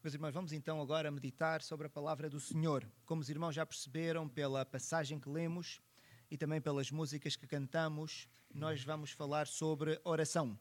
Meus irmãos, vamos então agora meditar sobre a palavra do Senhor. Como os irmãos já perceberam pela passagem que lemos e também pelas músicas que cantamos, nós vamos falar sobre oração.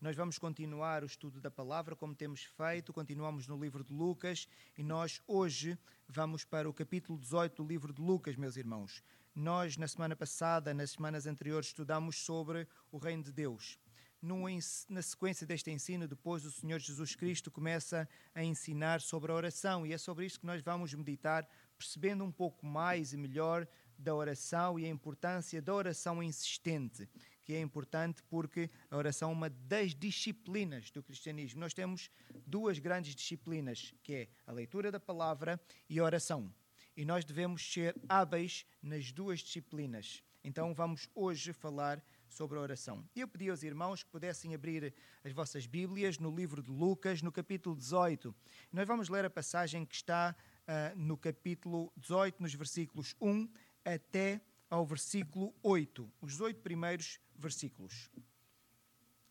Nós vamos continuar o estudo da palavra como temos feito, continuamos no livro de Lucas e nós hoje vamos para o capítulo 18 do livro de Lucas, meus irmãos. Nós, na semana passada, nas semanas anteriores, estudamos sobre o reino de Deus. No, na sequência deste ensino, depois o Senhor Jesus Cristo começa a ensinar sobre a oração e é sobre isso que nós vamos meditar, percebendo um pouco mais e melhor da oração e a importância da oração insistente, que é importante porque a oração é uma das disciplinas do cristianismo. Nós temos duas grandes disciplinas, que é a leitura da palavra e a oração. E nós devemos ser hábeis nas duas disciplinas. Então vamos hoje falar sobre a oração. Eu pedi aos irmãos que pudessem abrir as vossas Bíblias no livro de Lucas, no capítulo 18. Nós vamos ler a passagem que está uh, no capítulo 18, nos versículos 1 até ao versículo 8, os oito primeiros versículos.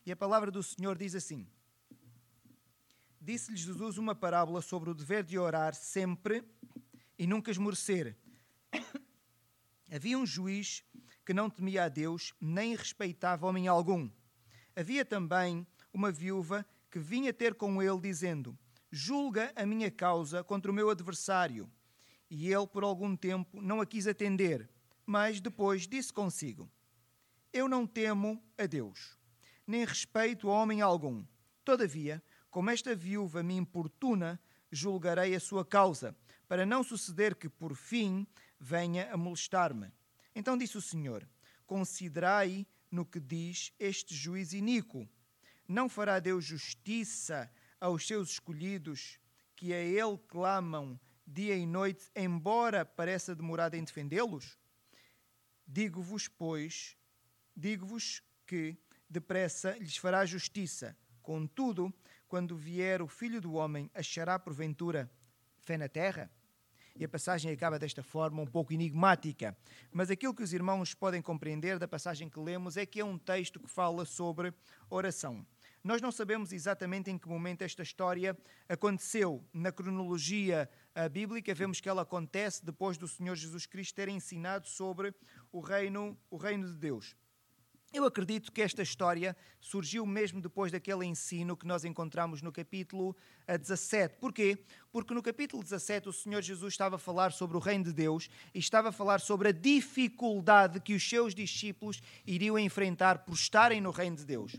E a palavra do Senhor diz assim: Disse-lhes Jesus uma parábola sobre o dever de orar sempre e nunca esmorecer. Havia um juiz que não temia a Deus, nem respeitava homem algum. Havia também uma viúva que vinha ter com ele, dizendo: Julga a minha causa contra o meu adversário. E ele, por algum tempo, não a quis atender, mas depois disse consigo: Eu não temo a Deus, nem respeito a homem algum. Todavia, como esta viúva me importuna, julgarei a sua causa, para não suceder que, por fim, venha a molestar-me. Então disse o Senhor: Considerai no que diz este juiz iníquo. Não fará Deus justiça aos seus escolhidos, que a Ele clamam dia e noite, embora pareça demorado em defendê-los? Digo-vos, pois, digo-vos que depressa lhes fará justiça. Contudo, quando vier o Filho do Homem, achará porventura fé na terra? E a passagem acaba desta forma, um pouco enigmática. Mas aquilo que os irmãos podem compreender da passagem que lemos é que é um texto que fala sobre oração. Nós não sabemos exatamente em que momento esta história aconteceu. Na cronologia bíblica, vemos que ela acontece depois do Senhor Jesus Cristo ter ensinado sobre o reino, o reino de Deus. Eu acredito que esta história surgiu mesmo depois daquele ensino que nós encontramos no capítulo 17. Porquê? Porque no capítulo 17 o Senhor Jesus estava a falar sobre o reino de Deus e estava a falar sobre a dificuldade que os seus discípulos iriam enfrentar por estarem no reino de Deus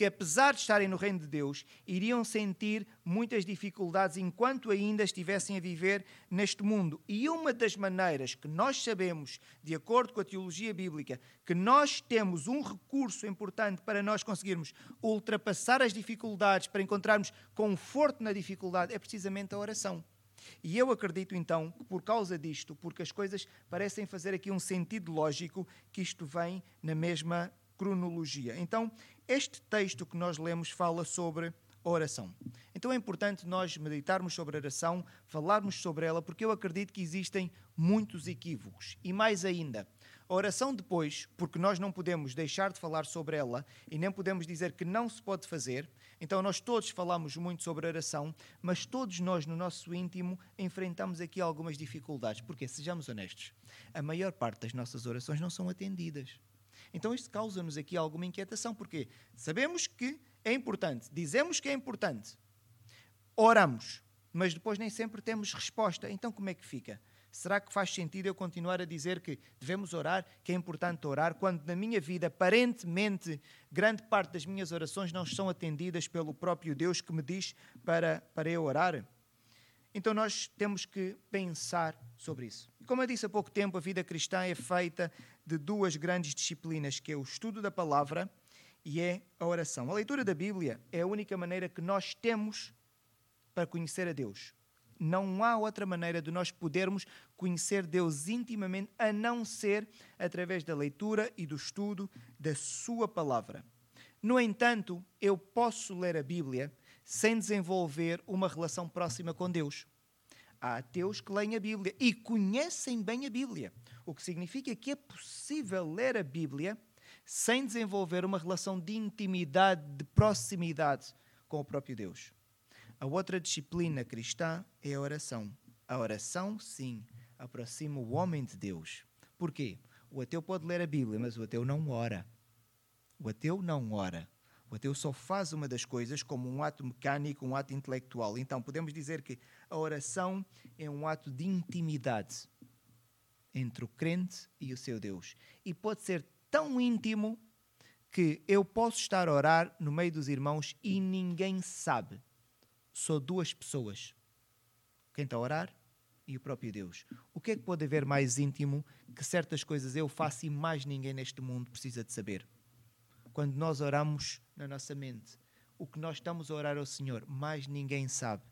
que, apesar de estarem no reino de Deus, iriam sentir muitas dificuldades enquanto ainda estivessem a viver neste mundo. E uma das maneiras que nós sabemos, de acordo com a teologia bíblica, que nós temos um recurso importante para nós conseguirmos ultrapassar as dificuldades, para encontrarmos conforto na dificuldade, é precisamente a oração. E eu acredito então que por causa disto, porque as coisas parecem fazer aqui um sentido lógico, que isto vem na mesma cronologia. Então, este texto que nós lemos fala sobre oração. Então é importante nós meditarmos sobre a oração, falarmos sobre ela, porque eu acredito que existem muitos equívocos. E mais ainda, a oração depois, porque nós não podemos deixar de falar sobre ela e nem podemos dizer que não se pode fazer. Então nós todos falamos muito sobre oração, mas todos nós no nosso íntimo enfrentamos aqui algumas dificuldades. Porque, sejamos honestos, a maior parte das nossas orações não são atendidas. Então isto causa-nos aqui alguma inquietação, porque sabemos que é importante, dizemos que é importante, oramos, mas depois nem sempre temos resposta. Então como é que fica? Será que faz sentido eu continuar a dizer que devemos orar, que é importante orar, quando na minha vida, aparentemente, grande parte das minhas orações não são atendidas pelo próprio Deus que me diz para, para eu orar? Então nós temos que pensar sobre isso. Como eu disse há pouco tempo, a vida cristã é feita de duas grandes disciplinas, que é o estudo da palavra e é a oração. A leitura da Bíblia é a única maneira que nós temos para conhecer a Deus. Não há outra maneira de nós podermos conhecer Deus intimamente a não ser através da leitura e do estudo da Sua palavra. No entanto, eu posso ler a Bíblia sem desenvolver uma relação próxima com Deus. Há ateus que leem a Bíblia e conhecem bem a Bíblia, o que significa que é possível ler a Bíblia sem desenvolver uma relação de intimidade, de proximidade com o próprio Deus. A outra disciplina cristã é a oração. A oração, sim, aproxima o homem de Deus. Porquê? O ateu pode ler a Bíblia, mas o ateu não ora. O ateu não ora. O ateu só faz uma das coisas como um ato mecânico, um ato intelectual. Então podemos dizer que a oração é um ato de intimidade entre o crente e o seu Deus. E pode ser tão íntimo que eu posso estar a orar no meio dos irmãos e ninguém sabe. Só duas pessoas. Quem está a orar e o próprio Deus. O que é que pode haver mais íntimo que certas coisas eu faço e mais ninguém neste mundo precisa de saber? Quando nós oramos na nossa mente, o que nós estamos a orar ao Senhor, mais ninguém sabe.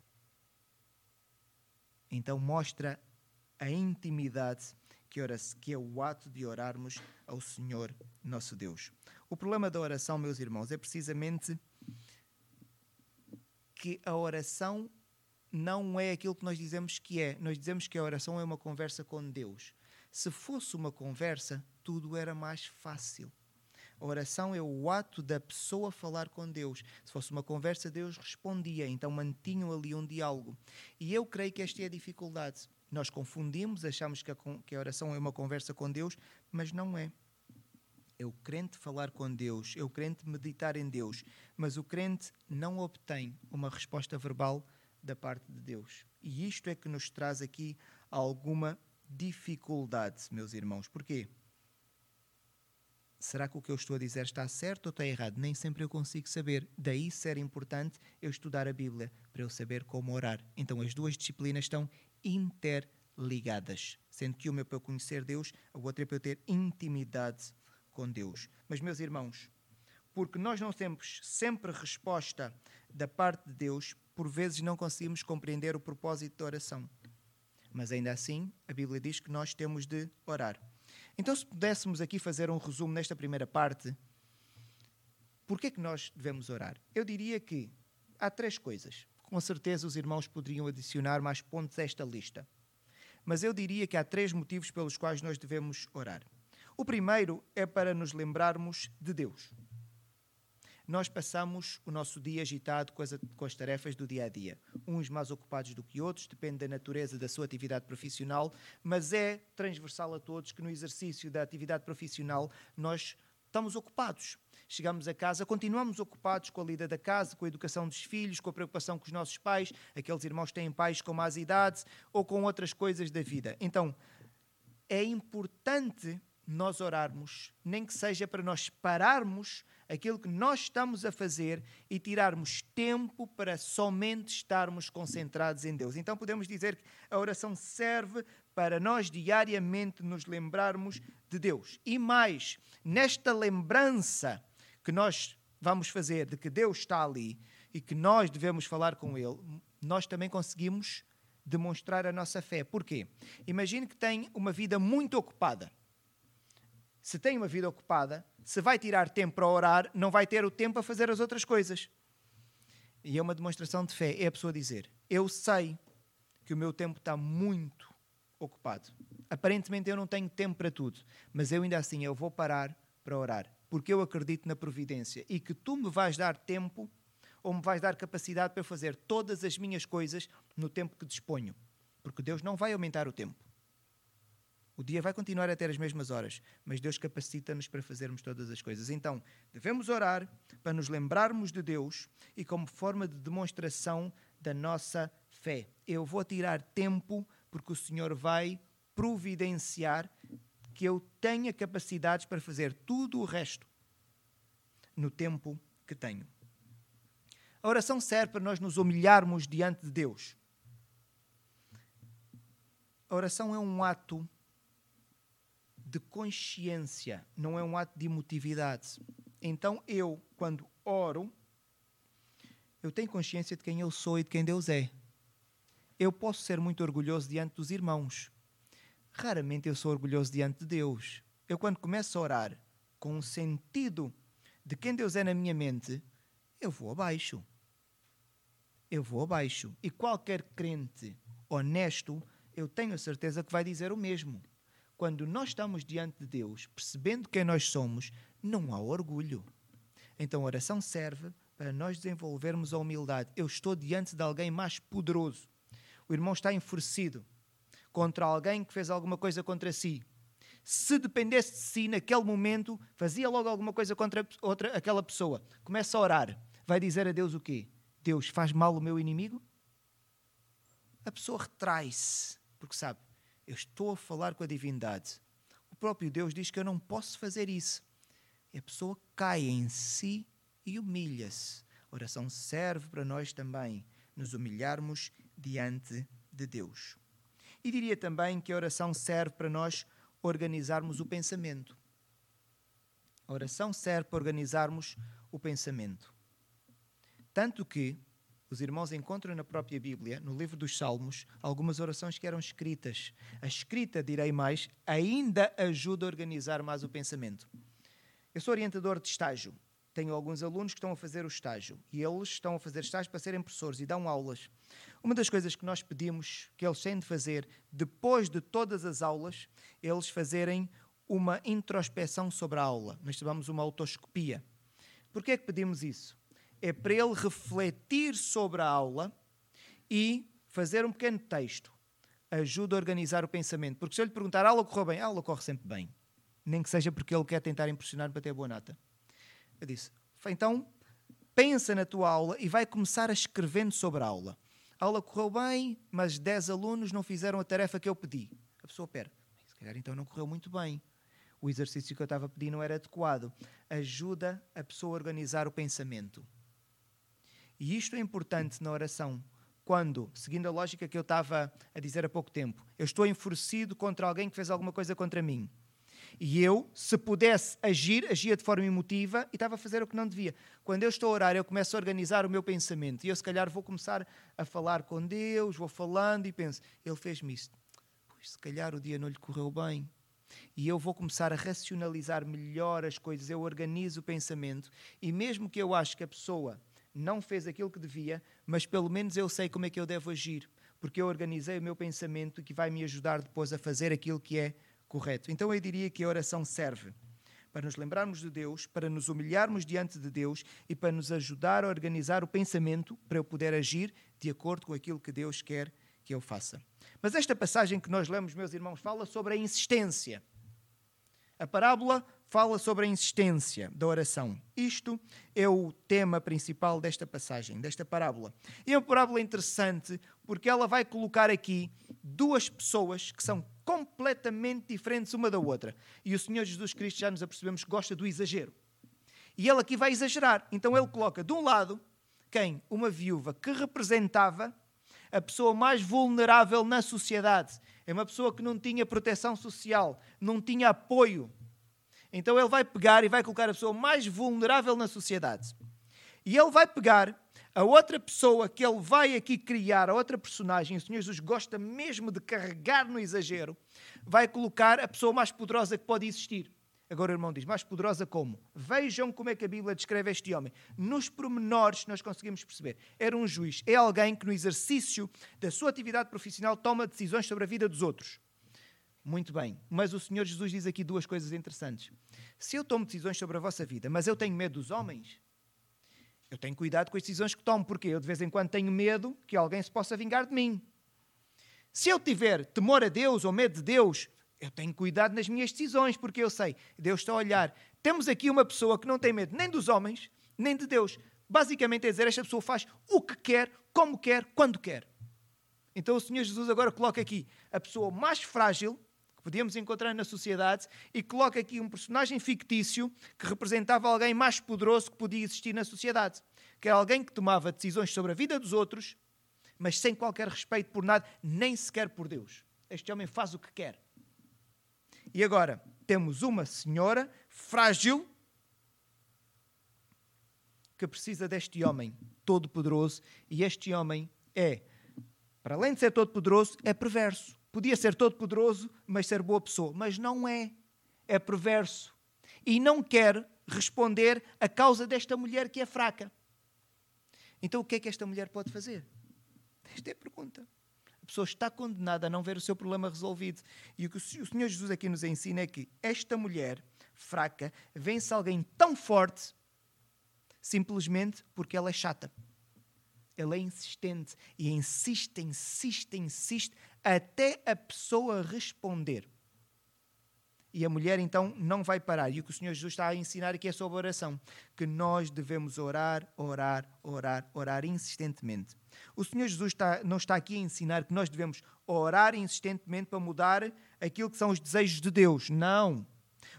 Então mostra a intimidade que, ora, que é o ato de orarmos ao Senhor nosso Deus. O problema da oração, meus irmãos, é precisamente que a oração não é aquilo que nós dizemos que é. Nós dizemos que a oração é uma conversa com Deus. Se fosse uma conversa, tudo era mais fácil. A oração é o ato da pessoa falar com Deus. Se fosse uma conversa, Deus respondia, então mantinham ali um diálogo. E eu creio que esta é a dificuldade. Nós confundimos, achamos que a, que a oração é uma conversa com Deus, mas não é. É o crente falar com Deus, é o crente meditar em Deus, mas o crente não obtém uma resposta verbal da parte de Deus. E isto é que nos traz aqui alguma dificuldade, meus irmãos. Porquê? Será que o que eu estou a dizer está certo ou está errado? Nem sempre eu consigo saber. Daí ser importante eu estudar a Bíblia para eu saber como orar. Então as duas disciplinas estão interligadas, sendo que uma é para eu conhecer Deus, a outra é para eu ter intimidade com Deus. Mas, meus irmãos, porque nós não temos sempre resposta da parte de Deus, por vezes não conseguimos compreender o propósito da oração. Mas ainda assim, a Bíblia diz que nós temos de orar. Então, se pudéssemos aqui fazer um resumo nesta primeira parte, por que é que nós devemos orar? Eu diria que há três coisas com certeza os irmãos poderiam adicionar mais pontos a esta lista. Mas eu diria que há três motivos pelos quais nós devemos orar. O primeiro é para nos lembrarmos de Deus. Nós passamos o nosso dia agitado com as, com as, tarefas do dia a dia. Uns mais ocupados do que outros, depende da natureza da sua atividade profissional, mas é transversal a todos que no exercício da atividade profissional nós estamos ocupados chegamos a casa, continuamos ocupados com a lida da casa, com a educação dos filhos, com a preocupação com os nossos pais, aqueles irmãos que têm pais com más idades ou com outras coisas da vida. Então, é importante nós orarmos, nem que seja para nós pararmos aquilo que nós estamos a fazer e tirarmos tempo para somente estarmos concentrados em Deus. Então podemos dizer que a oração serve para nós diariamente nos lembrarmos de Deus. E mais, nesta lembrança, que nós vamos fazer de que Deus está ali e que nós devemos falar com Ele, nós também conseguimos demonstrar a nossa fé. Porquê? Imagine que tem uma vida muito ocupada. Se tem uma vida ocupada, se vai tirar tempo para orar, não vai ter o tempo para fazer as outras coisas. E é uma demonstração de fé. É a pessoa dizer: Eu sei que o meu tempo está muito ocupado. Aparentemente eu não tenho tempo para tudo, mas eu ainda assim eu vou parar para orar porque eu acredito na providência e que tu me vais dar tempo ou me vais dar capacidade para fazer todas as minhas coisas no tempo que disponho. Porque Deus não vai aumentar o tempo. O dia vai continuar a ter as mesmas horas, mas Deus capacita-nos para fazermos todas as coisas. Então, devemos orar para nos lembrarmos de Deus e como forma de demonstração da nossa fé. Eu vou tirar tempo porque o Senhor vai providenciar que eu tenha capacidades para fazer tudo o resto no tempo que tenho. A oração serve para nós nos humilharmos diante de Deus. A oração é um ato de consciência, não é um ato de emotividade. Então eu, quando oro, eu tenho consciência de quem eu sou e de quem Deus é. Eu posso ser muito orgulhoso diante dos irmãos, raramente eu sou orgulhoso diante de Deus. Eu, quando começo a orar com um sentido de quem Deus é na minha mente, eu vou abaixo. Eu vou abaixo. E qualquer crente honesto, eu tenho a certeza que vai dizer o mesmo. Quando nós estamos diante de Deus, percebendo quem nós somos, não há orgulho. Então a oração serve para nós desenvolvermos a humildade. Eu estou diante de alguém mais poderoso. O irmão está enfurecido contra alguém que fez alguma coisa contra si. Se dependesse de si naquele momento, fazia logo alguma coisa contra outra, aquela pessoa. Começa a orar. Vai dizer a Deus o quê? Deus, faz mal o meu inimigo? A pessoa retrai-se, porque sabe, eu estou a falar com a divindade. O próprio Deus diz que eu não posso fazer isso. E a pessoa cai em si e humilha-se. A oração serve para nós também nos humilharmos diante de Deus. E diria também que a oração serve para nós organizarmos o pensamento. A oração serve para organizarmos o pensamento. Tanto que os irmãos encontram na própria Bíblia, no livro dos Salmos, algumas orações que eram escritas. A escrita, direi mais, ainda ajuda a organizar mais o pensamento. Eu sou orientador de estágio tenho alguns alunos que estão a fazer o estágio e eles estão a fazer estágio para serem professores e dão aulas. Uma das coisas que nós pedimos que eles têm de fazer depois de todas as aulas, eles fazerem uma introspeção sobre a aula. Nós chamamos uma autoscopia. Por que é que pedimos isso? É para ele refletir sobre a aula e fazer um pequeno texto. Ajuda a organizar o pensamento. Porque se eu lhe perguntar, a aula correu bem? A aula corre sempre bem. Nem que seja porque ele quer tentar impressionar para ter boa nota. Eu disse: então pensa na tua aula e vai começar a escrevendo sobre a aula. A aula correu bem, mas 10 alunos não fizeram a tarefa que eu pedi. A pessoa, pera, se calhar então não correu muito bem. O exercício que eu estava a pedir não era adequado. Ajuda a pessoa a organizar o pensamento. E isto é importante na oração. Quando, seguindo a lógica que eu estava a dizer há pouco tempo, eu estou enfurecido contra alguém que fez alguma coisa contra mim. E eu, se pudesse agir, agia de forma emotiva e estava a fazer o que não devia. Quando eu estou a orar, eu começo a organizar o meu pensamento. E eu, se calhar, vou começar a falar com Deus, vou falando e penso: Ele fez-me isto. Pois, se calhar, o dia não lhe correu bem. E eu vou começar a racionalizar melhor as coisas. Eu organizo o pensamento. E mesmo que eu acho que a pessoa não fez aquilo que devia, mas pelo menos eu sei como é que eu devo agir. Porque eu organizei o meu pensamento que vai me ajudar depois a fazer aquilo que é correto. Então eu diria que a oração serve para nos lembrarmos de Deus, para nos humilharmos diante de Deus e para nos ajudar a organizar o pensamento para eu poder agir de acordo com aquilo que Deus quer que eu faça. Mas esta passagem que nós lemos, meus irmãos, fala sobre a insistência. A parábola fala sobre a insistência da oração. Isto é o tema principal desta passagem, desta parábola. E é uma parábola interessante porque ela vai colocar aqui duas pessoas que são completamente diferentes uma da outra. E o Senhor Jesus Cristo já nos apercebemos gosta do exagero. E ele aqui vai exagerar. Então ele coloca de um lado quem? Uma viúva que representava a pessoa mais vulnerável na sociedade. É uma pessoa que não tinha proteção social, não tinha apoio. Então ele vai pegar e vai colocar a pessoa mais vulnerável na sociedade. E ele vai pegar a outra pessoa que ele vai aqui criar, a outra personagem, o Senhor Jesus gosta mesmo de carregar no exagero, vai colocar a pessoa mais poderosa que pode existir. Agora o irmão diz, mais poderosa como? Vejam como é que a Bíblia descreve este homem. Nos pormenores nós conseguimos perceber. Era um juiz, é alguém que no exercício da sua atividade profissional toma decisões sobre a vida dos outros. Muito bem, mas o Senhor Jesus diz aqui duas coisas interessantes. Se eu tomo decisões sobre a vossa vida, mas eu tenho medo dos homens, eu tenho cuidado com as decisões que tomo, porque eu de vez em quando tenho medo que alguém se possa vingar de mim. Se eu tiver temor a Deus ou medo de Deus, eu tenho cuidado nas minhas decisões, porque eu sei, Deus está a olhar. Temos aqui uma pessoa que não tem medo nem dos homens, nem de Deus. Basicamente é dizer, esta pessoa faz o que quer, como quer, quando quer. Então o Senhor Jesus agora coloca aqui a pessoa mais frágil podíamos encontrar na sociedade e coloca aqui um personagem fictício que representava alguém mais poderoso que podia existir na sociedade. Que era alguém que tomava decisões sobre a vida dos outros, mas sem qualquer respeito por nada, nem sequer por Deus. Este homem faz o que quer. E agora temos uma senhora frágil que precisa deste homem todo-poderoso, e este homem é, para além de ser todo-poderoso, é perverso. Podia ser todo poderoso, mas ser boa pessoa. Mas não é. É perverso. E não quer responder a causa desta mulher que é fraca. Então o que é que esta mulher pode fazer? Esta é a pergunta. A pessoa está condenada a não ver o seu problema resolvido. E o que o Senhor Jesus aqui nos ensina é que esta mulher fraca vence alguém tão forte Simplesmente porque ela é chata. Ela é insistente e insiste, insiste, insiste até a pessoa responder. E a mulher então não vai parar. E o que o Senhor Jesus está a ensinar aqui é sobre oração. Que nós devemos orar, orar, orar, orar insistentemente. O Senhor Jesus está, não está aqui a ensinar que nós devemos orar insistentemente para mudar aquilo que são os desejos de Deus. Não.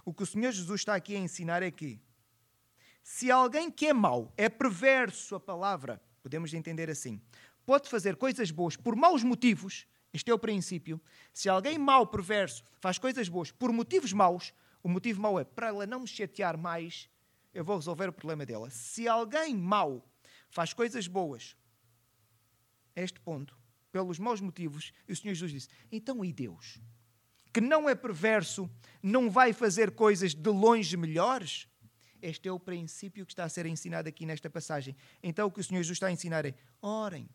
O que o Senhor Jesus está aqui a ensinar é que se alguém que é mau, é perverso a palavra, podemos entender assim, pode fazer coisas boas por maus motivos, este é o princípio. Se alguém mau, perverso, faz coisas boas por motivos maus, o motivo mau é para ela não me chatear mais, eu vou resolver o problema dela. Se alguém mau faz coisas boas, este ponto, pelos maus motivos, e o Senhor Jesus disse: então e Deus? Que não é perverso, não vai fazer coisas de longe melhores? Este é o princípio que está a ser ensinado aqui nesta passagem. Então o que o Senhor Jesus está a ensinar é: orem.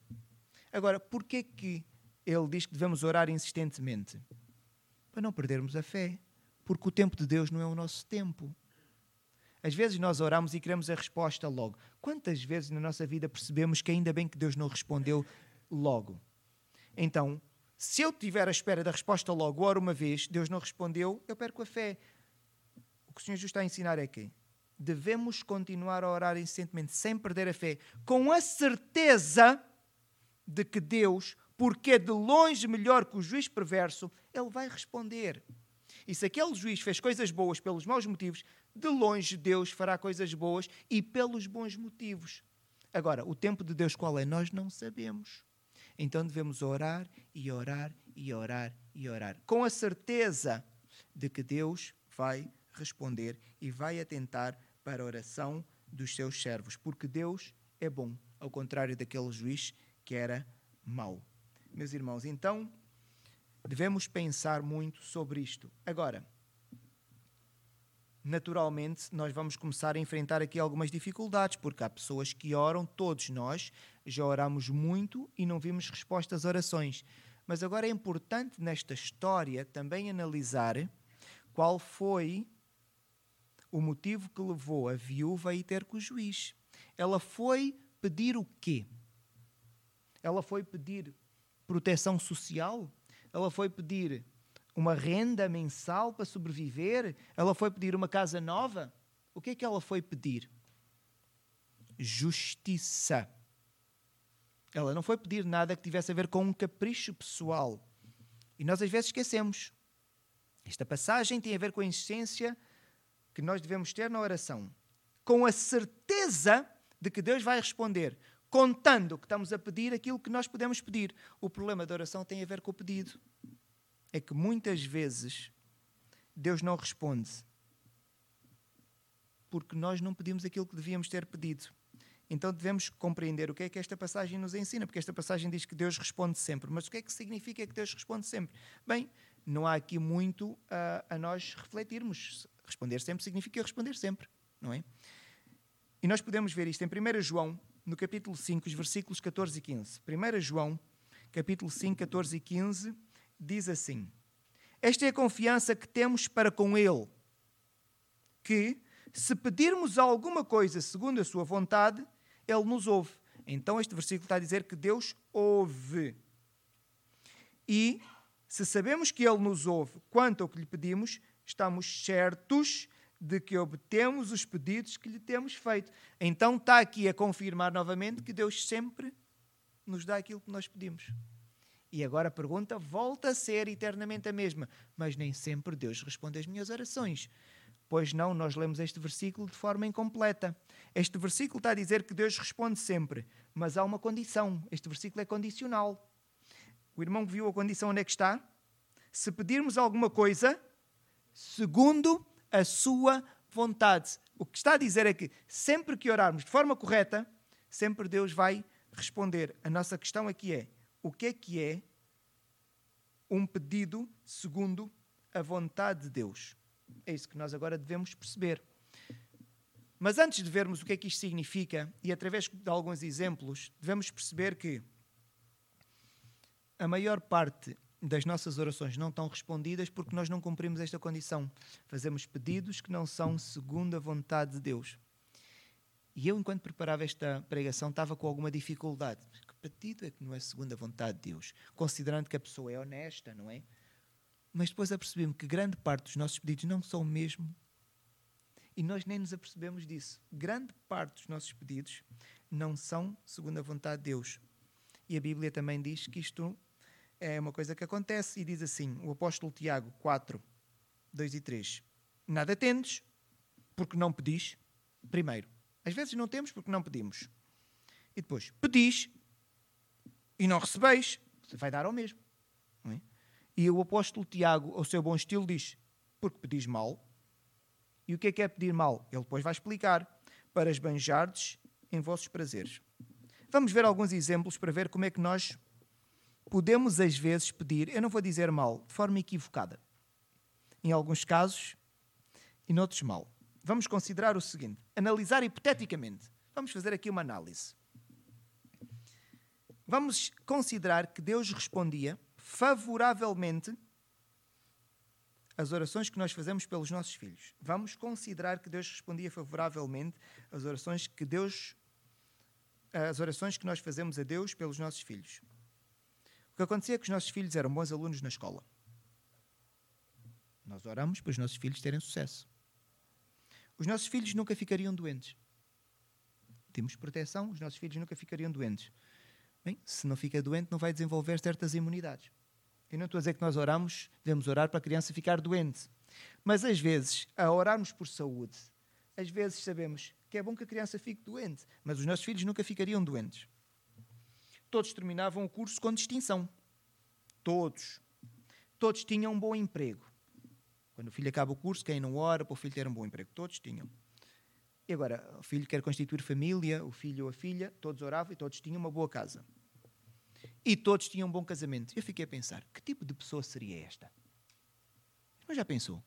Agora, porquê que ele diz que devemos orar insistentemente? Para não perdermos a fé, porque o tempo de Deus não é o nosso tempo. Às vezes nós oramos e queremos a resposta logo. Quantas vezes na nossa vida percebemos que ainda bem que Deus não respondeu logo? Então, se eu tiver à espera da resposta logo, oro uma vez, Deus não respondeu, eu perco a fé. O que o Senhor Jesus está a ensinar é que devemos continuar a orar insistentemente, sem perder a fé, com a certeza de que Deus porque é de longe melhor que o juiz perverso, ele vai responder. E se aquele juiz fez coisas boas pelos maus motivos, de longe Deus fará coisas boas e pelos bons motivos. Agora, o tempo de Deus qual é? Nós não sabemos. Então devemos orar e orar e orar e orar, com a certeza de que Deus vai responder e vai atentar para a oração dos seus servos, porque Deus é bom, ao contrário daquele juiz que era mau meus irmãos. Então, devemos pensar muito sobre isto. Agora, naturalmente, nós vamos começar a enfrentar aqui algumas dificuldades, porque há pessoas que oram, todos nós já oramos muito e não vimos resposta às orações. Mas agora é importante nesta história também analisar qual foi o motivo que levou a viúva a ir ter com o juiz. Ela foi pedir o quê? Ela foi pedir proteção social, ela foi pedir uma renda mensal para sobreviver, ela foi pedir uma casa nova. O que é que ela foi pedir? Justiça. Ela não foi pedir nada que tivesse a ver com um capricho pessoal. E nós às vezes esquecemos. Esta passagem tem a ver com a insistência que nós devemos ter na oração, com a certeza de que Deus vai responder, contando que estamos a pedir aquilo que nós podemos pedir. O problema da oração tem a ver com o pedido. É que muitas vezes Deus não responde porque nós não pedimos aquilo que devíamos ter pedido. Então devemos compreender o que é que esta passagem nos ensina, porque esta passagem diz que Deus responde sempre. Mas o que é que significa que Deus responde sempre? Bem, não há aqui muito a, a nós refletirmos. Responder sempre significa responder sempre, não é? E nós podemos ver isto em 1 João no capítulo 5, os versículos 14 e 15. 1 João, capítulo 5, 14 e 15, diz assim: Esta é a confiança que temos para com Ele, que, se pedirmos alguma coisa segundo a Sua vontade, Ele nos ouve. Então, este versículo está a dizer que Deus ouve. E, se sabemos que Ele nos ouve quanto ao que lhe pedimos, estamos certos de que obtemos os pedidos que lhe temos feito. Então está aqui a confirmar novamente que Deus sempre nos dá aquilo que nós pedimos. E agora a pergunta volta a ser eternamente a mesma. Mas nem sempre Deus responde às minhas orações. Pois não, nós lemos este versículo de forma incompleta. Este versículo está a dizer que Deus responde sempre, mas há uma condição. Este versículo é condicional. O irmão viu a condição onde é que está? Se pedirmos alguma coisa, segundo a sua vontade. O que está a dizer é que sempre que orarmos de forma correta, sempre Deus vai responder. A nossa questão aqui é: o que é que é um pedido segundo a vontade de Deus? É isso que nós agora devemos perceber. Mas antes de vermos o que é que isto significa, e através de alguns exemplos, devemos perceber que a maior parte das nossas orações não estão respondidas porque nós não cumprimos esta condição. Fazemos pedidos que não são segundo a vontade de Deus. E eu, enquanto preparava esta pregação, estava com alguma dificuldade. Que pedido é que não é segundo a vontade de Deus? Considerando que a pessoa é honesta, não é? Mas depois apercebi-me que grande parte dos nossos pedidos não são mesmo. E nós nem nos apercebemos disso. Grande parte dos nossos pedidos não são segundo a vontade de Deus. E a Bíblia também diz que isto é uma coisa que acontece e diz assim, o apóstolo Tiago 4, 2 e 3. Nada tendes, porque não pedis. Primeiro, às vezes não temos porque não pedimos. E depois, pedis e não recebeis. Vai dar ao mesmo. É? E o apóstolo Tiago, ao seu bom estilo, diz: porque pedis mal. E o que é que é pedir mal? Ele depois vai explicar. Para esbanjardes em vossos prazeres. Vamos ver alguns exemplos para ver como é que nós podemos, às vezes, pedir, eu não vou dizer mal, de forma equivocada. Em alguns casos, e noutros mal. Vamos considerar o seguinte: analisar hipoteticamente. Vamos fazer aqui uma análise. Vamos considerar que Deus respondia favoravelmente as orações que nós fazemos pelos nossos filhos. Vamos considerar que Deus respondia favoravelmente as orações que Deus as orações que nós fazemos a Deus pelos nossos filhos. O que acontecia é que os nossos filhos eram bons alunos na escola. Nós oramos para os nossos filhos terem sucesso. Os nossos filhos nunca ficariam doentes. Temos proteção, os nossos filhos nunca ficariam doentes. Bem, se não fica doente, não vai desenvolver certas imunidades. Eu não estou a dizer que nós oramos, devemos orar para a criança ficar doente. Mas às vezes, a orarmos por saúde, às vezes sabemos que é bom que a criança fique doente, mas os nossos filhos nunca ficariam doentes. Todos terminavam o curso com distinção. Todos. Todos tinham um bom emprego. Quando o filho acaba o curso, quem não ora para o filho ter um bom emprego? Todos tinham. E agora, o filho quer constituir família, o filho ou a filha, todos oravam e todos tinham uma boa casa. E todos tinham um bom casamento. Eu fiquei a pensar, que tipo de pessoa seria esta? Mas já pensou?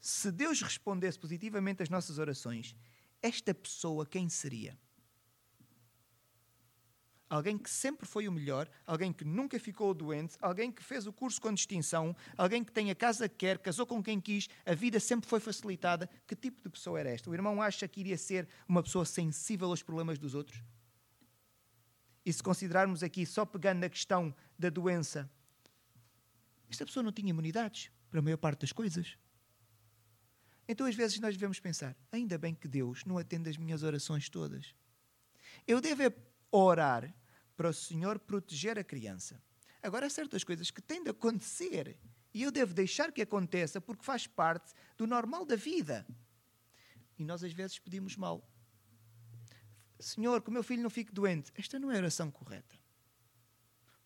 Se Deus respondesse positivamente às nossas orações, esta pessoa quem seria? Alguém que sempre foi o melhor, alguém que nunca ficou doente, alguém que fez o curso com distinção, alguém que tem a casa que quer, casou com quem quis, a vida sempre foi facilitada. Que tipo de pessoa era esta? O irmão acha que iria ser uma pessoa sensível aos problemas dos outros? E se considerarmos aqui, só pegando a questão da doença, esta pessoa não tinha imunidades para a maior parte das coisas. Então, às vezes, nós devemos pensar: ainda bem que Deus não atende as minhas orações todas. Eu devo orar para o Senhor proteger a criança. Agora, há certas coisas que têm de acontecer e eu devo deixar que aconteça porque faz parte do normal da vida. E nós às vezes pedimos mal. Senhor, que o meu filho não fique doente. Esta não é a oração correta.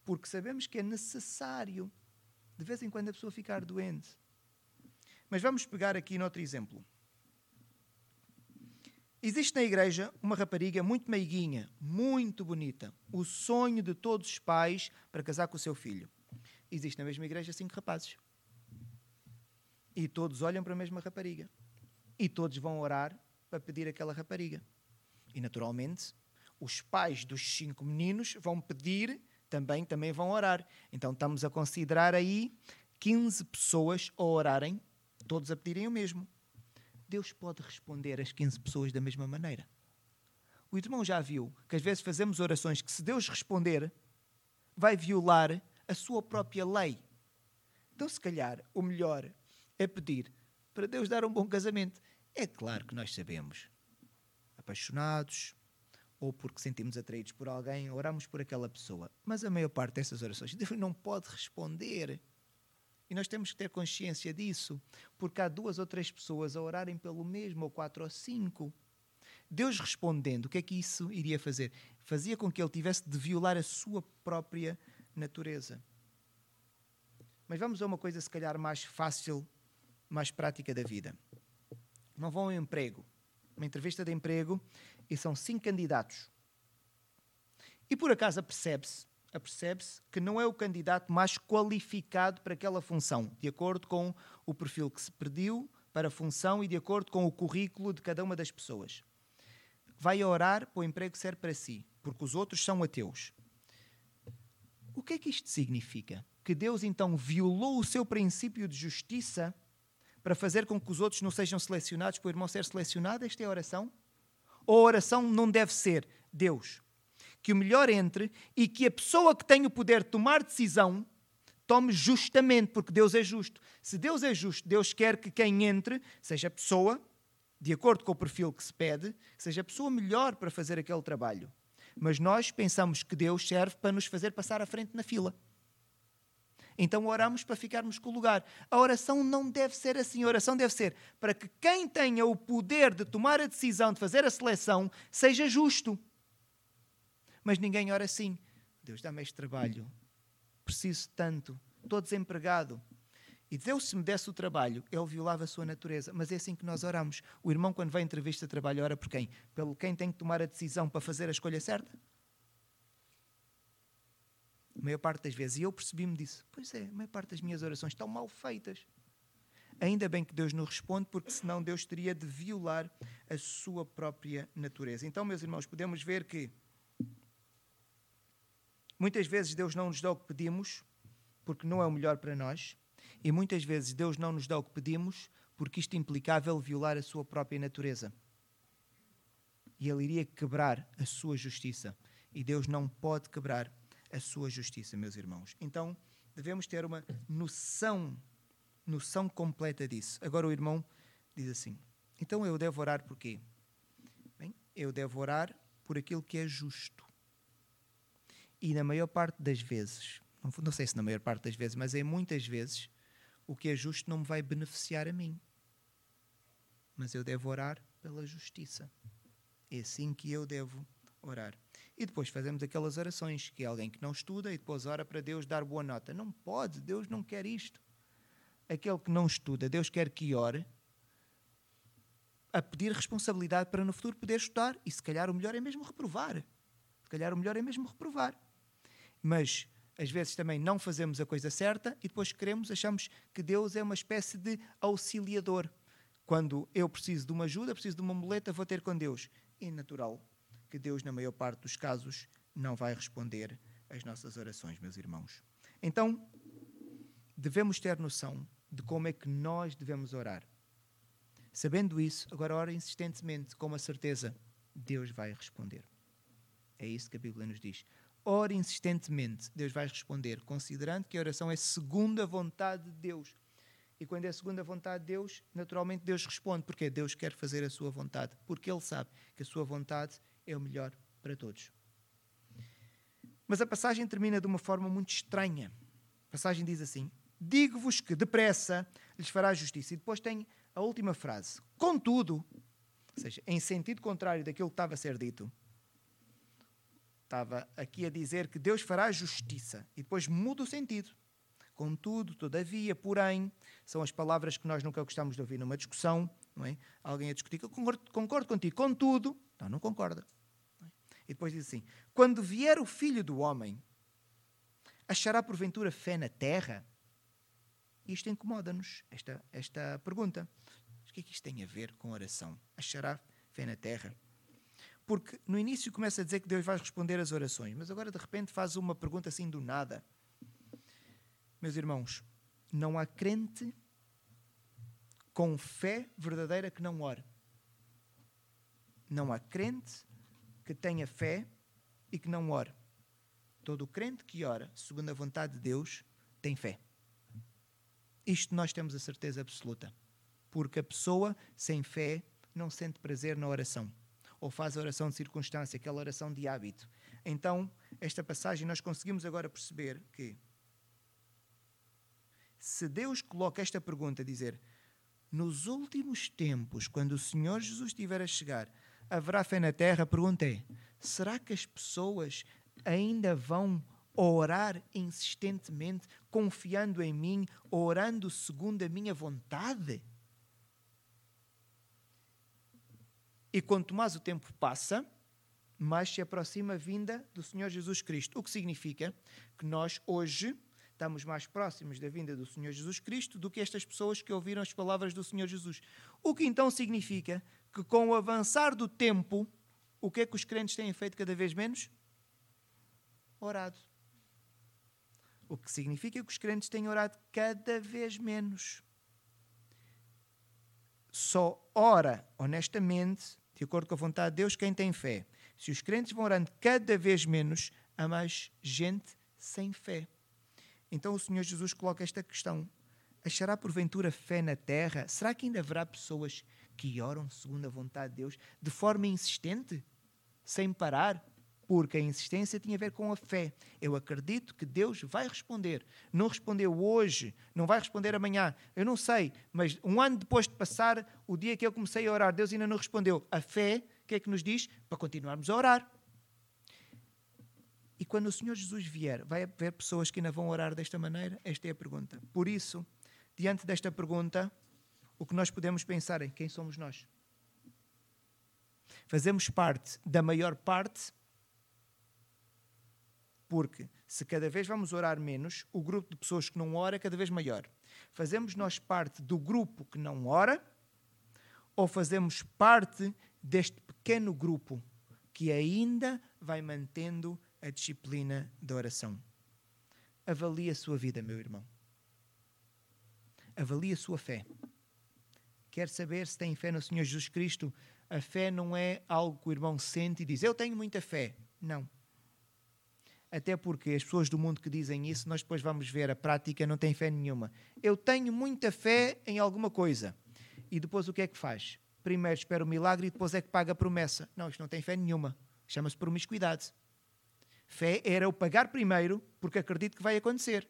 Porque sabemos que é necessário de vez em quando a pessoa ficar doente. Mas vamos pegar aqui noutro exemplo. Existe na igreja uma rapariga muito meiguinha, muito bonita, o sonho de todos os pais para casar com o seu filho. Existe na mesma igreja cinco rapazes. E todos olham para a mesma rapariga. E todos vão orar para pedir aquela rapariga. E naturalmente, os pais dos cinco meninos vão pedir, também, também vão orar. Então estamos a considerar aí 15 pessoas a orarem, todos a pedirem o mesmo. Deus pode responder às 15 pessoas da mesma maneira. O irmão já viu que às vezes fazemos orações que, se Deus responder, vai violar a sua própria lei. Então, se calhar, o melhor é pedir para Deus dar um bom casamento. É claro que nós sabemos, apaixonados ou porque sentimos atraídos por alguém, oramos por aquela pessoa. Mas a maior parte dessas orações Deus não pode responder. E nós temos que ter consciência disso, porque há duas ou três pessoas a orarem pelo mesmo, ou quatro ou cinco. Deus respondendo, o que é que isso iria fazer? Fazia com que ele tivesse de violar a sua própria natureza. Mas vamos a uma coisa, se calhar, mais fácil, mais prática da vida. Não vão ao emprego, uma entrevista de emprego, e são cinco candidatos. E por acaso apercebe-se apercebe-se que não é o candidato mais qualificado para aquela função, de acordo com o perfil que se pediu para a função e de acordo com o currículo de cada uma das pessoas. Vai orar para o emprego serve para si, porque os outros são ateus. O que é que isto significa? Que Deus então violou o seu princípio de justiça para fazer com que os outros não sejam selecionados para o irmão ser selecionado? Esta é a oração? ou a oração não deve ser Deus, que o melhor entre e que a pessoa que tem o poder de tomar decisão tome justamente, porque Deus é justo. Se Deus é justo, Deus quer que quem entre seja pessoa, de acordo com o perfil que se pede, seja a pessoa melhor para fazer aquele trabalho. Mas nós pensamos que Deus serve para nos fazer passar à frente na fila. Então oramos para ficarmos com o lugar. A oração não deve ser assim. A oração deve ser para que quem tenha o poder de tomar a decisão, de fazer a seleção, seja justo. Mas ninguém ora assim. Deus dá-me este trabalho. Preciso tanto. Estou desempregado. E Deus, se me desse o trabalho, ele violava a sua natureza. Mas é assim que nós oramos. O irmão, quando vai em entrevista de trabalho, ora por quem? Pelo quem tem que tomar a decisão para fazer a escolha certa? A maior parte das vezes. E eu percebi-me disso. Pois é, a maior parte das minhas orações estão mal feitas. Ainda bem que Deus não responde, porque senão Deus teria de violar a sua própria natureza. Então, meus irmãos, podemos ver que muitas vezes Deus não nos dá o que pedimos, porque não é o melhor para nós, e muitas vezes Deus não nos dá o que pedimos, porque isto implicava ele violar a sua própria natureza. E ele iria quebrar a sua justiça. E Deus não pode quebrar a sua justiça, meus irmãos. Então, devemos ter uma noção, noção completa disso. Agora o irmão diz assim: então eu devo orar por quê? Bem, eu devo orar por aquilo que é justo. E na maior parte das vezes, não sei se na maior parte das vezes, mas em muitas vezes, o que é justo não me vai beneficiar a mim. Mas eu devo orar pela justiça. É assim que eu devo orar. E depois fazemos aquelas orações, que é alguém que não estuda e depois ora para Deus dar boa nota. Não pode, Deus não quer isto. Aquele que não estuda, Deus quer que ore a pedir responsabilidade para no futuro poder estudar. E se calhar o melhor é mesmo reprovar. Se calhar o melhor é mesmo reprovar. Mas às vezes também não fazemos a coisa certa e depois queremos, achamos que Deus é uma espécie de auxiliador. Quando eu preciso de uma ajuda, preciso de uma muleta, vou ter com Deus. É natural que Deus, na maior parte dos casos, não vai responder às nossas orações, meus irmãos. Então, devemos ter noção de como é que nós devemos orar. Sabendo isso, agora ora insistentemente, com a certeza, Deus vai responder. É isso que a Bíblia nos diz. Ore insistentemente, Deus vai responder, considerando que a oração é segundo a vontade de Deus. E quando é segundo a vontade de Deus, naturalmente Deus responde, porque Deus quer fazer a sua vontade, porque Ele sabe que a sua vontade é o melhor para todos. Mas a passagem termina de uma forma muito estranha. A passagem diz assim: Digo-vos que depressa lhes fará justiça. E depois tem a última frase: Contudo, ou seja, em sentido contrário daquilo que estava a ser dito, estava aqui a dizer que Deus fará justiça. E depois muda o sentido. Contudo, todavia, porém, são as palavras que nós nunca gostamos de ouvir numa discussão, não é? Alguém a discutir, concordo, concordo contigo, contudo, não, não concorda. E depois diz assim: Quando vier o filho do homem, achará porventura fé na terra? Isto incomoda-nos, esta, esta pergunta. O que é que isto tem a ver com oração? Achará fé na terra? Porque no início começa a dizer que Deus vai responder às orações, mas agora de repente faz uma pergunta assim do nada. Meus irmãos, não há crente com fé verdadeira que não ore. Não há crente que tenha fé e que não ore. Todo crente que ora segundo a vontade de Deus tem fé. Isto nós temos a certeza absoluta. Porque a pessoa sem fé não sente prazer na oração. Ou faz a oração de circunstância, aquela oração de hábito. Então, esta passagem nós conseguimos agora perceber que se Deus coloca esta pergunta, dizer nos últimos tempos, quando o Senhor Jesus estiver a chegar, haverá fé na terra? Perguntei: será que as pessoas ainda vão orar insistentemente, confiando em mim, orando segundo a minha vontade? E quanto mais o tempo passa, mais se aproxima a vinda do Senhor Jesus Cristo. O que significa que nós hoje estamos mais próximos da vinda do Senhor Jesus Cristo do que estas pessoas que ouviram as palavras do Senhor Jesus. O que então significa que com o avançar do tempo, o que é que os crentes têm feito cada vez menos? Orado. O que significa que os crentes têm orado cada vez menos. Só ora honestamente de acordo com a vontade de Deus, quem tem fé. Se os crentes vão orando cada vez menos, há mais gente sem fé. Então o Senhor Jesus coloca esta questão: achará porventura fé na terra? Será que ainda haverá pessoas que oram segundo a vontade de Deus de forma insistente, sem parar? Porque a insistência tinha a ver com a fé. Eu acredito que Deus vai responder. Não respondeu hoje, não vai responder amanhã. Eu não sei, mas um ano depois de passar, o dia que eu comecei a orar, Deus ainda não respondeu. A fé, o que é que nos diz? Para continuarmos a orar. E quando o Senhor Jesus vier, vai haver pessoas que ainda vão orar desta maneira? Esta é a pergunta. Por isso, diante desta pergunta, o que nós podemos pensar é quem somos nós? Fazemos parte da maior parte porque se cada vez vamos orar menos, o grupo de pessoas que não ora é cada vez maior. Fazemos nós parte do grupo que não ora ou fazemos parte deste pequeno grupo que ainda vai mantendo a disciplina da oração? Avalie a sua vida, meu irmão. Avalie a sua fé. Quer saber se tem fé no Senhor Jesus Cristo? A fé não é algo que o irmão sente e diz: Eu tenho muita fé. Não até porque as pessoas do mundo que dizem isso, nós depois vamos ver a prática, não tem fé nenhuma. Eu tenho muita fé em alguma coisa. E depois o que é que faz? Primeiro espera o milagre e depois é que paga a promessa. Não, isto não tem fé nenhuma. Chama-se promiscuidade. Fé era o pagar primeiro porque acredito que vai acontecer.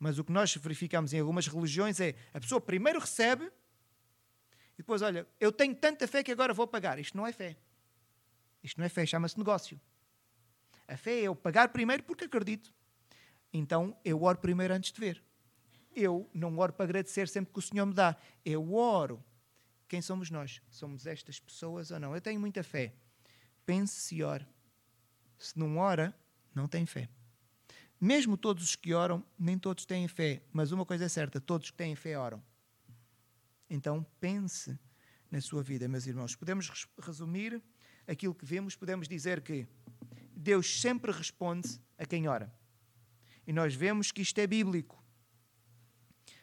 Mas o que nós verificamos em algumas religiões é a pessoa primeiro recebe e depois, olha, eu tenho tanta fé que agora vou pagar. Isto não é fé. Isto não é fé, chama-se negócio. A fé é eu pagar primeiro porque acredito. Então eu oro primeiro antes de ver. Eu não oro para agradecer sempre que o Senhor me dá. Eu oro. Quem somos nós? Somos estas pessoas ou não? Eu tenho muita fé. Pense e ore. Se não ora, não tem fé. Mesmo todos os que oram, nem todos têm fé. Mas uma coisa é certa: todos que têm fé oram. Então pense na sua vida, meus irmãos. Podemos resumir aquilo que vemos, podemos dizer que Deus sempre responde a quem ora. E nós vemos que isto é bíblico,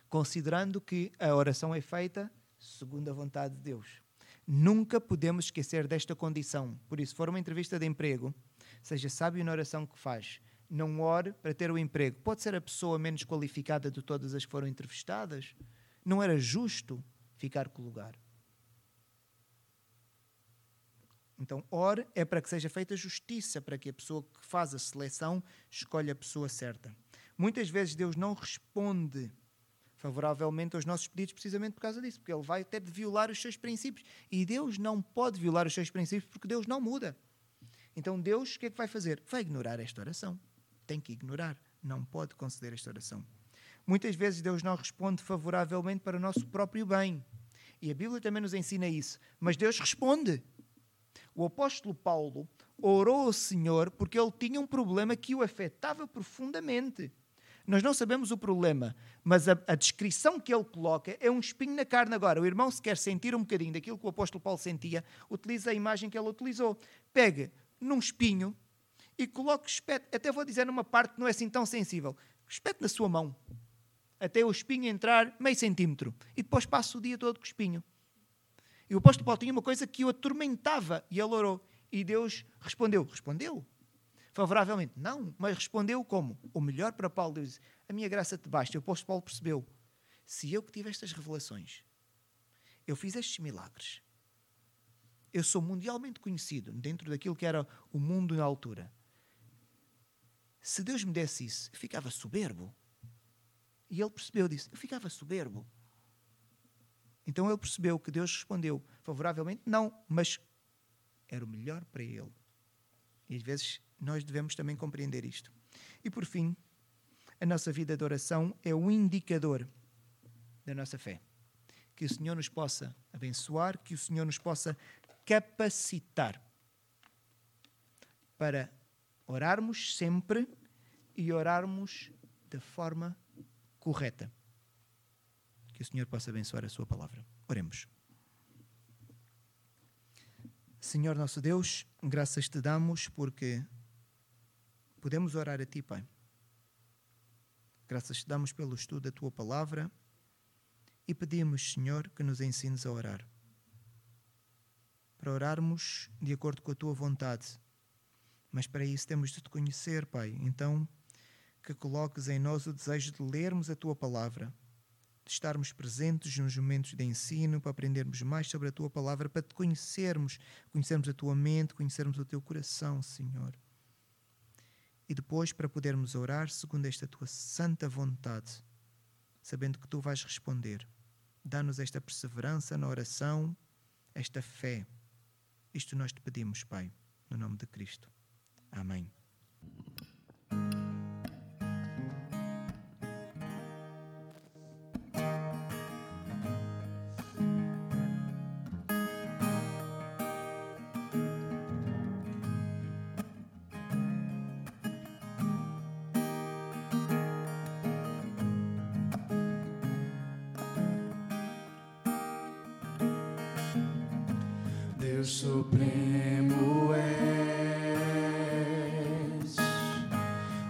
considerando que a oração é feita segundo a vontade de Deus. Nunca podemos esquecer desta condição. Por isso, for uma entrevista de emprego, seja sábio na oração que faz. Não ore para ter o emprego. Pode ser a pessoa menos qualificada de todas as que foram entrevistadas. Não era justo ficar com o lugar. Então, ore é para que seja feita justiça, para que a pessoa que faz a seleção escolha a pessoa certa. Muitas vezes Deus não responde favoravelmente aos nossos pedidos precisamente por causa disso, porque Ele vai ter de violar os seus princípios. E Deus não pode violar os seus princípios porque Deus não muda. Então, Deus o que é que vai fazer? Vai ignorar esta oração. Tem que ignorar. Não pode conceder esta oração. Muitas vezes Deus não responde favoravelmente para o nosso próprio bem. E a Bíblia também nos ensina isso. Mas Deus responde o apóstolo Paulo orou ao Senhor porque ele tinha um problema que o afetava profundamente. Nós não sabemos o problema, mas a, a, descrição que ele coloca é um espinho na carne. Agora, o irmão, se quer sentir um bocadinho daquilo que o apóstolo Paulo sentia, utiliza a imagem que ele utilizou. Pega num espinho e coloca espete, até vou dizer numa parte que não é assim tão sensível, espete na sua mão, até o espinho entrar meio centímetro, e depois passa o dia todo com o espinho. E o apóstolo Paulo tinha uma coisa que o atormentava e ele orou. E Deus respondeu. Respondeu? Favoravelmente? Não, mas respondeu como? O melhor para Paulo, Deus disse, a minha graça te basta. E o apóstolo Paulo percebeu, se eu que tive estas revelações, eu fiz estes milagres, eu sou mundialmente conhecido dentro daquilo que era o mundo na altura. Se Deus me desse isso, eu ficava soberbo. E ele percebeu, disse, eu ficava soberbo. Então ele percebeu que Deus respondeu favoravelmente, não, mas era o melhor para ele. E às vezes nós devemos também compreender isto. E por fim, a nossa vida de oração é o indicador da nossa fé. Que o Senhor nos possa abençoar, que o Senhor nos possa capacitar para orarmos sempre e orarmos da forma correta que o Senhor possa abençoar a sua palavra. Oremos. Senhor nosso Deus, graças te damos porque podemos orar a ti, Pai. Graças te damos pelo estudo da tua palavra e pedimos, Senhor, que nos ensines a orar. Para orarmos de acordo com a tua vontade. Mas para isso temos de te conhecer, Pai. Então, que coloques em nós o desejo de lermos a tua palavra de estarmos presentes nos momentos de ensino, para aprendermos mais sobre a tua palavra, para te conhecermos, conhecermos a tua mente, conhecermos o teu coração, Senhor. E depois para podermos orar segundo esta tua santa vontade, sabendo que tu vais responder. Dá-nos esta perseverança na oração, esta fé. Isto nós te pedimos, Pai, no nome de Cristo. Amém.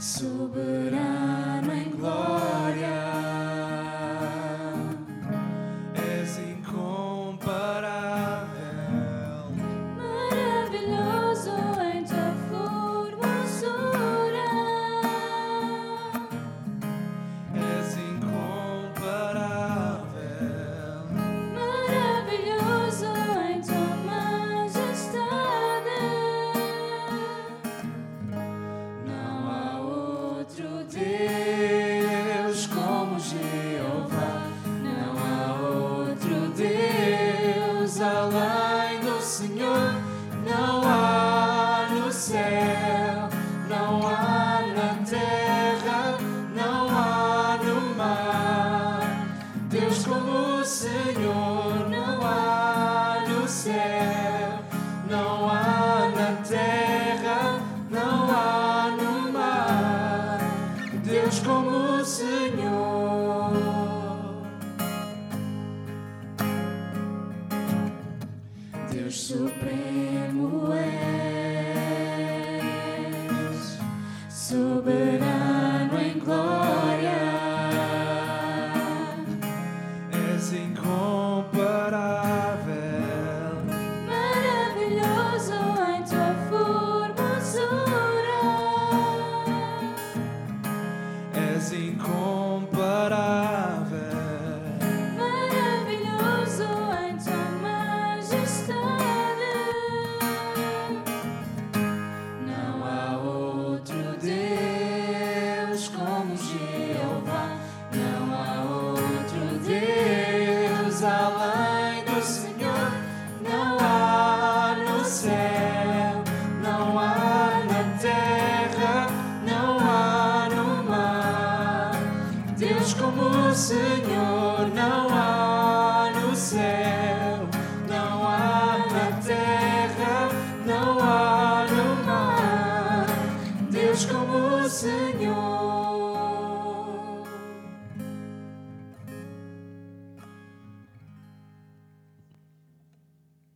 soberano em glória.